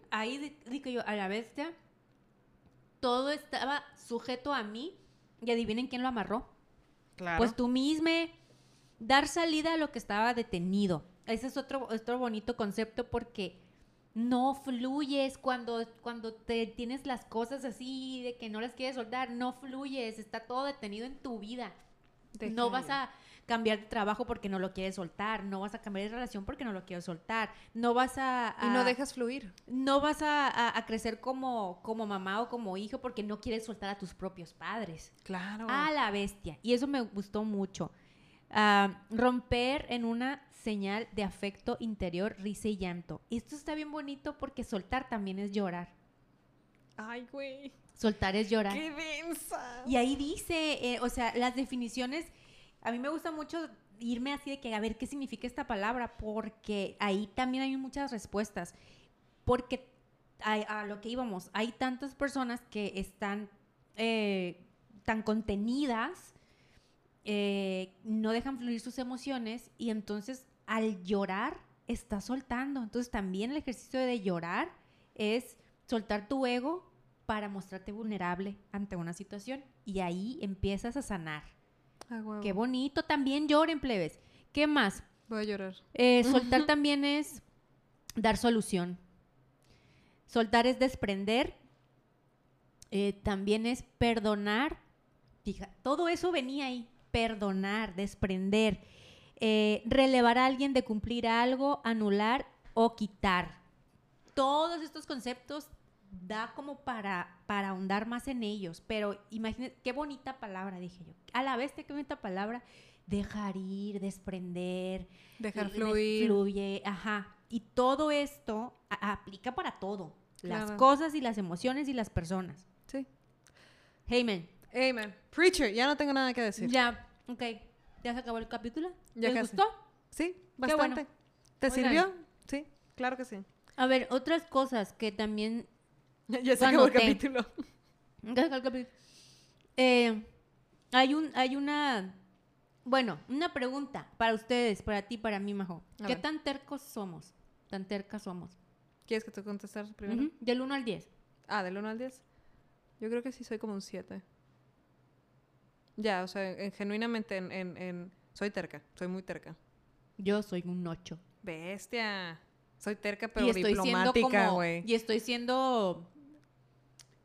Ahí di- dije yo, a la bestia, todo estaba sujeto a mí y adivinen quién lo amarró. Claro. Pues tú misma, dar salida a lo que estaba detenido. Ese es otro, otro bonito concepto porque no fluyes cuando, cuando te tienes las cosas así de que no las quieres soltar, no fluyes, está todo detenido en tu vida. Deja no vas a cambiar de trabajo porque no lo quieres soltar, no vas a cambiar de relación porque no lo quieres soltar, no vas a... Y no dejas fluir. no vas a, a- a crecer como, como mamá o como hijo porque no quieres soltar a tus propios padres. Claro. A la bestia. Y eso me gustó mucho. Ah, romper en una señal de afecto interior, risa y llanto. Esto está bien bonito porque soltar también es llorar. Ay, güey. Soltar es llorar. Qué densa. Y ahí dice, eh, o sea, las definiciones, a mí me gusta mucho irme así de que a ver qué significa esta palabra, porque ahí también hay muchas respuestas. Porque a, lo que íbamos, hay tantas personas que están eh, tan contenidas, eh, no dejan fluir sus emociones y entonces al llorar está soltando. Entonces también el ejercicio de llorar es soltar tu ego para mostrarte vulnerable ante una situación. Y ahí empiezas a sanar. Ah. Qué bonito. También lloren, plebes. ¿Qué más? Voy a llorar. Eh, soltar también es dar solución. Soltar es desprender. Eh, también es perdonar. Fija, todo eso venía ahí. Perdonar, desprender. Eh, relevar a alguien de cumplir algo, anular o quitar. Todos estos conceptos da como para, para ahondar más en ellos. Pero imagínate, qué bonita palabra, dije yo. A la vez, qué bonita palabra. Dejar ir, desprender. Dejar de- de- fluir. Fluye, ajá. Y todo esto aplica para todo. Las cosas y las emociones y las personas. Sí. Heyman, Amen. Preacher, ya no tengo nada que decir. ya, ok. ¿Ya se acabó el capítulo? Ya ¿Les casi. gustó? Sí, bastante. bueno. ¿Te Oigan. sirvió? Sí, claro que sí. A ver, otras cosas que también Ya se acabó el capítulo. Ya se acabó el capítulo. Eh, hay un, hay una, bueno, una pregunta para ustedes, para ti, para mí, Majo. A ¿Qué ver. tan tercos somos? Tan tercas somos. ¿Quieres que te contestar primero? Ujú, Del 1 al 10. Ah, del 1 al 10. Yo creo que sí soy como un 7. Ya, o sea, en- genuinamente en, en- en- Soy terca, soy muy terca. Yo soy un 8. Bestia. Soy terca, pero y estoy diplomática, güey. y estoy siendo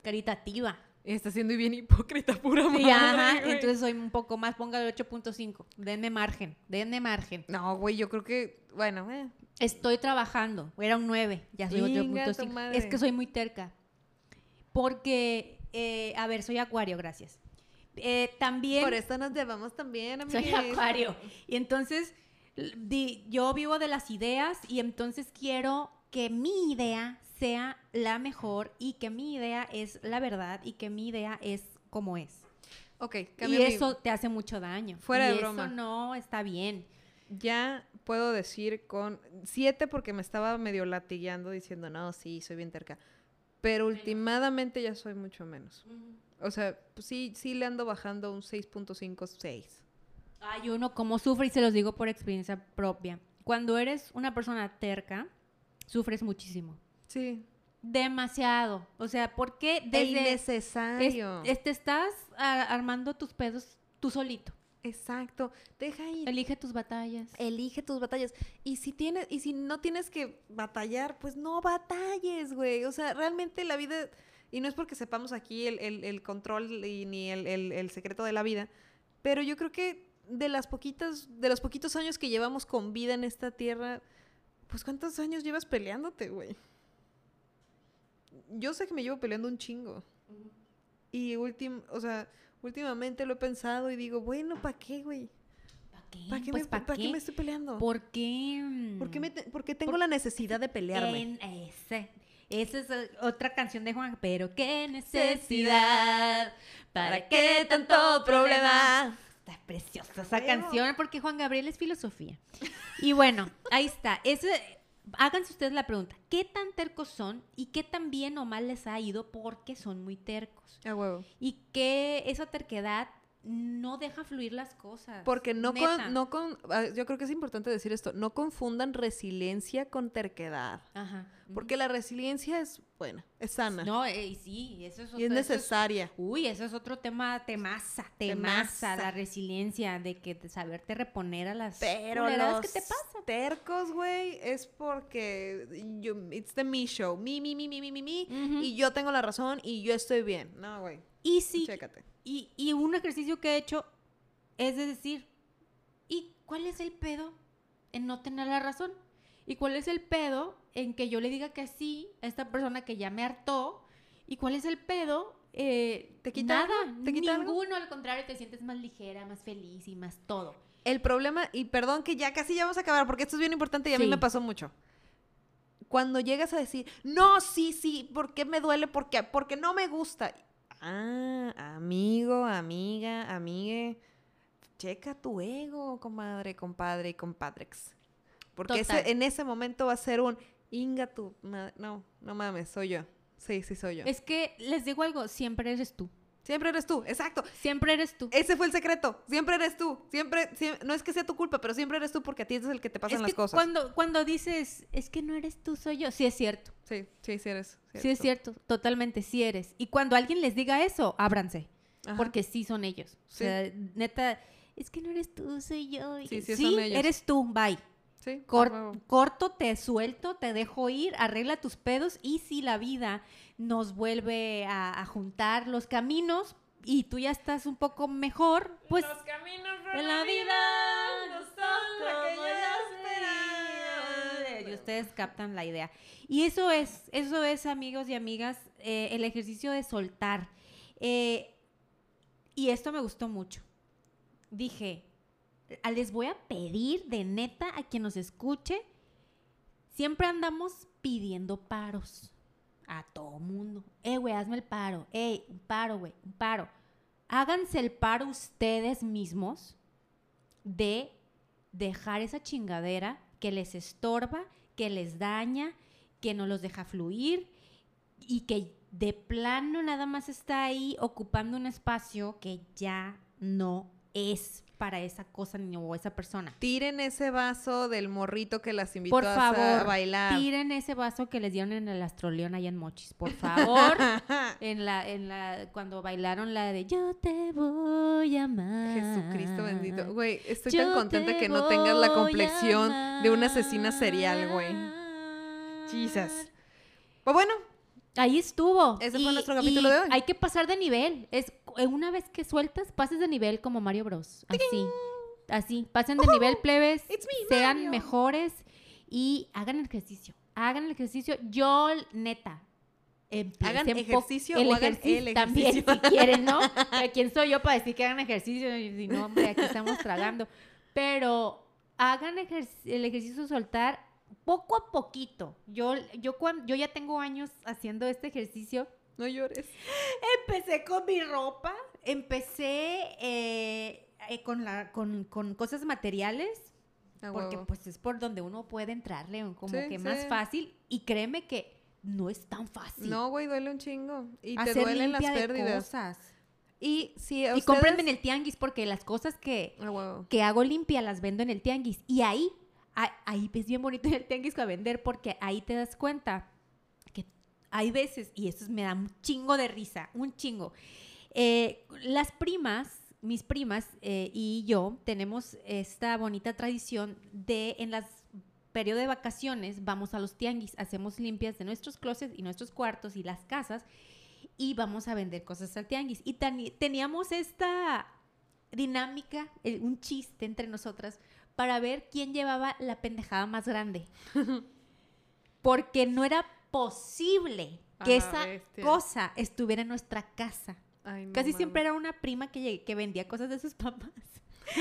caritativa. Y está siendo bien hipócrita, pura madre, Y ajá, entonces soy un poco más, póngale 8.5. Denme margen, denme margen. No, güey, yo creo que... Bueno, eh. Estoy trabajando. Era un 9, ya soy Inga tu 8.5. madre. Es que soy muy terca. Porque, eh, a ver, soy acuario, gracias. Eh, también Por eso nos llevamos también, soy amigues. acuario. Y entonces, di- yo vivo de las ideas y entonces quiero que mi idea sea la mejor y que mi idea es la verdad y que mi idea es como es. Ok, Y mi- eso te hace mucho daño. Fuera y de broma. Eso no está bien. Ya puedo decir con... Siete porque me estaba medio latigueando diciendo, no, sí, soy bien terca. Pero últimamente ya soy mucho menos. O sea, pues sí, sí le ando bajando un 6.5, 6. Hay uno como sufre y se los digo por experiencia propia. Cuando eres una persona terca, sufres muchísimo. Sí. Demasiado. O sea, ¿por qué De desde es- innecesario. es- te estás a- armando tus pedos tú solito? Exacto. Deja ir. Elige tus batallas. Elige tus batallas. Y si tienes, y si no tienes que batallar, pues no batalles, güey. O sea, realmente la vida, y no es porque sepamos aquí el, el- el control y ni el, el- secreto de la vida, pero yo creo que de las poquitas, de los poquitos años que llevamos con vida en esta tierra, pues cuántos años llevas peleándote, güey. Yo sé que me llevo peleando un chingo. Y últim, o sea, últimamente lo he pensado y digo, bueno, ¿para qué, güey? ¿Para qué? ¿Para qué, Pues, me, ¿pa' ¿para qué qué? me estoy peleando? ¿Por qué? ¿Por qué, me te- por qué tengo Por- la necesidad de pelearme? En ese. Esa es otra canción de Juan. Pero qué necesidad. ¿Para qué tanto problema? Está preciosa esa Pero- canción porque Juan Gabriel es filosofía. Y bueno, ahí está. Ese, háganse ustedes la pregunta. ¿Qué tan tercos son y qué tan bien o mal les ha ido porque son muy tercos? A huevo. Y que esa terquedad no deja fluir las cosas. Porque no Neta. con, no con, ah, yo creo que es importante decir esto, no confundan resiliencia con terquedad. Ajá. Porque la resiliencia es buena, es sana No, eh, y sí, eso es y es otro- eso necesaria. Uy, eso es otro tema, temaza, temaza, la resiliencia, de que de saberte reponer a las Pero los que te pasan. tercos, güey, es porque it's the me show, me, me, me, me, me, me, y yo tengo la razón y yo estoy bien. No, güey, Y sí, chécate. y, y un ejercicio que he hecho es de decir, ¿y cuál es el pedo en no tener la razón? ¿Y cuál es el pedo en que yo le diga que sí a esta persona que ya me hartó? ¿Y cuál es el pedo? Eh, ¿Te quita nada, algo? ¿Te quita algo? ninguno, al contrario, te sientes más ligera, más feliz y más todo. El problema, y perdón que ya casi ya vamos a acabar, porque esto es bien importante y a mí me pasó mucho. Cuando llegas a decir, no, sí, sí, ¿por qué me duele? Porque, porque no me gusta. Ah, amigo, amiga, amigue, checa tu ego, comadre, compadre y compadrex. Porque ese- en ese momento va a ser un, inga tu madre. No, no mames, soy yo. Sí, sí, soy yo. Es que les digo algo, siempre eres tú. Siempre eres tú, exacto. Siempre eres tú. Ese fue el secreto. Siempre eres tú. Siempre, siem- no es que sea tu culpa, pero siempre eres tú porque a ti es el que te pasan es las cosas. Cuando, cuando dices, es que no eres tú, soy yo, sí es cierto. Sí, sí, sí eres. Sí, es cierto, totalmente, sí eres. Y cuando alguien les diga eso, ábranse, Ajá. porque sí son ellos. Sí. O sea, neta, es que no eres tú, soy yo. Y- Sí, sí son ellos. eres tú, bye. Sí, Cor- corto, te suelto, te dejo ir, arregla tus pedos y si la vida nos vuelve a, a juntar los caminos y tú ya estás un poco mejor, pues caminos en la vida no son como yo yo ustedes captan la idea. Y eso es, eso es, amigos y amigas, eh, el ejercicio de soltar. Eh, y esto me gustó mucho. Dije, "Ah, les voy a pedir de neta a quien nos escuche, siempre andamos pidiendo paros a todo mundo. Eh, güey, hazme el paro. Ey, un paro, güey, un paro. Háganse el paro ustedes mismos de dejar esa chingadera que les estorba, que les daña, que no los deja fluir y que de plano nada más está ahí ocupando un espacio que ya no es para esa cosa ni o esa persona. Tiren ese vaso del morrito que las invitó Por a, favor, a bailar. tiren ese vaso que les dieron en el Astroleón allá en Mochis, por favor. en la, en la, cuando bailaron la de Yo te voy a amar. Jesucristo bendito. Güey, estoy Yo tan contenta te que no tengas la complexión de una asesina serial, güey. Jesus. Pues bueno, Ahí estuvo. Ese fue nuestro capítulo de hoy. Hay que pasar de nivel. Es una vez que sueltas, pases de nivel como Mario Bros. Así. Así. Pasen de nivel plebes. Me, sean Mario. mejores y hagan el ejercicio. Hagan el ejercicio. Yo, neta. Hagan ejercicio el o hagan ejercicio el también si quieren, ¿no? ¿Quién soy yo para decir que hagan ejercicio? Si no, hombre, aquí estamos tragando. Pero hagan ejer- el ejercicio soltar poco a poquito. Yo, yo, cuando, yo ya tengo años haciendo este ejercicio. No llores. Empecé con mi ropa, empecé eh, eh, con, la, con, con cosas materiales, porque huevo. pues es por donde uno puede entrarle como Sí, que más sí. fácil. Y créeme que no es tan fácil. No, güey, duele un chingo. Y te duelen las pérdidas. cosas. Y si a Y compren en el tianguis porque las cosas que, que hago limpia las vendo en el tianguis. Y ahí, ahí, ahí es bien bonito en el tianguis a vender porque ahí te das cuenta hay veces, y eso me da un chingo de risa, un chingo. Eh, las primas, mis primas eh, y yo tenemos esta bonita tradición de en las periodo de vacaciones vamos a los tianguis, hacemos limpias de nuestros closets y nuestros cuartos y las casas y vamos a vender cosas al tianguis. Y teníamos esta dinámica, eh, un chiste entre nosotras para ver quién llevaba la pendejada más grande. Porque no era posible que A esa bestia. cosa estuviera en nuestra casa. Ay, no Casi mames. siempre era una prima que, vendía cosas de sus papás.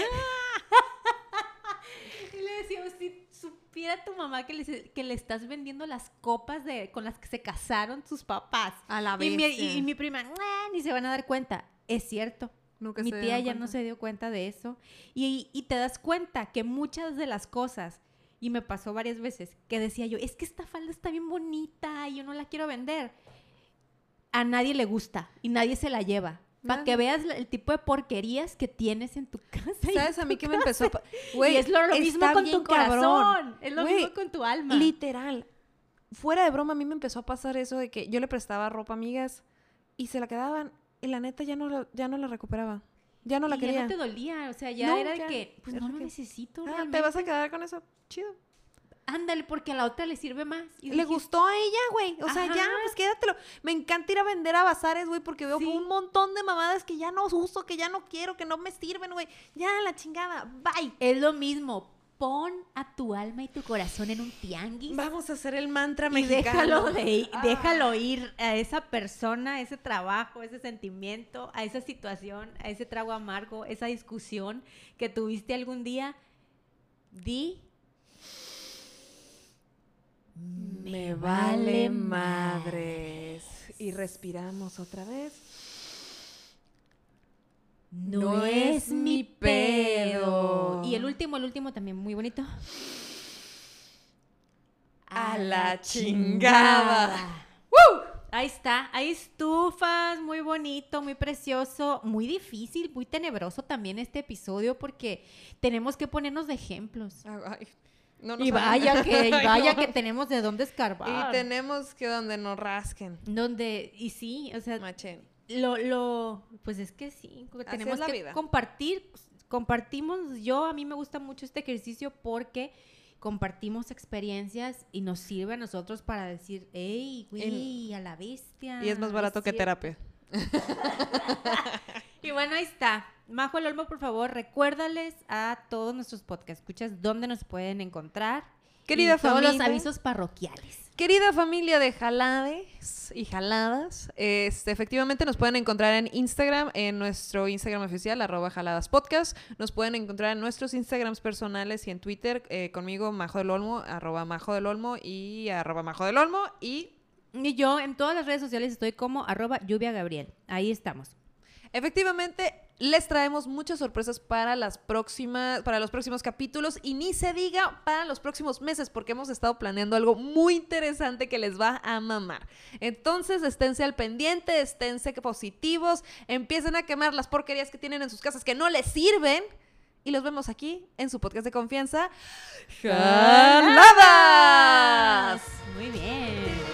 y le decíamos, si supiera tu mamá que le, que le estás vendiendo las copas de, con las que se casaron sus papás. A la Y mi, bestia. y- y mi prima, "Ah, ni se van a dar cuenta. Es cierto. Nunca Mi tía ya no se dio cuenta de eso. Y, y te das cuenta que muchas de las cosas, y me pasó varias veces, que decía yo, es que esta falda está bien bonita y yo no la quiero vender. A nadie le gusta y nadie se la lleva. Para que veas el tipo de porquerías que tienes en tu casa. ¿Sabes a mí qué me empezó Güey, es lo, lo mismo con tu cabrón. corazón. Es lo mismo con tu alma. Literal. Fuera de broma, a mí me empezó a pasar eso de que yo le prestaba ropa a amigas y se la quedaban y la neta ya no ya no la recuperaba. Ya no la y quería. ya no te dolía. O sea, ya No, era de ya, que, pues no lo que- necesito. Ah. ¿Te vas a quedar con eso? Chido. Ándale, porque a la otra le sirve más. Y Le dije, gustó a ella, güey. O sea, ya, pues quédatelo. Me encanta ir a vender a bazares, güey, porque veo Sí. un montón de mamadas que ya no uso, que ya no quiero, que no me sirven, güey. Ya, la chingada. Bye. Es lo mismo. Pon a tu alma y tu corazón en un tianguis. Vamos a hacer el mantra y mexicano. déjalo, de, Ah. déjalo ir a esa persona, a ese trabajo, a ese sentimiento, a esa situación, a ese trago amargo, esa discusión que tuviste algún día. Di. Me vale madres. Y respiramos otra vez. No, es mi pedo. Y el último, el último también muy bonito. A la chingada. Ahí está, hay estufas, muy bonito, muy precioso, muy difícil, muy tenebroso también este episodio porque tenemos que ponernos de ejemplos. Ay, No Y vaya que, y Ay, vaya no. que tenemos de dónde escarbar. Y tenemos que donde nos rasquen. Donde, y sí, o sea, Donde lo, lo, pues es que sí, tenemos la que vida. compartir, compartimos, yo a mí me gusta mucho este ejercicio porque compartimos experiencias y nos sirve a nosotros para decir, hey, güey, a la bestia. Y es más barato que cierto". terapia. Y bueno, ahí está. Majo el Olmo, por favor, recuérdales a todos nuestros podcast escuchas dónde nos pueden encontrar. Querida y todos los familia. avisos parroquiales. Querida familia de jalades y jaladas, este, efectivamente nos pueden encontrar en Instagram, en nuestro Instagram oficial, arroba jaladas podcast. Nos pueden encontrar en nuestros Instagrams personales y en Twitter, eh, conmigo, Majo del Olmo, arroba Majo del Olmo y arroba Majo del Olmo. Y Y yo en todas las redes sociales estoy como arroba lluvia Gabriel. Ahí estamos. Efectivamente les traemos muchas sorpresas para las próximas, para los próximos capítulos y ni se diga para los próximos meses, porque hemos estado planeando algo muy interesante que les va a mamar. Entonces, esténse al pendiente, esténse positivos, empiecen a quemar las porquerías que tienen en sus casas que no les sirven. Y los vemos aquí en su podcast de confianza. ¡Jaladas! Muy bien.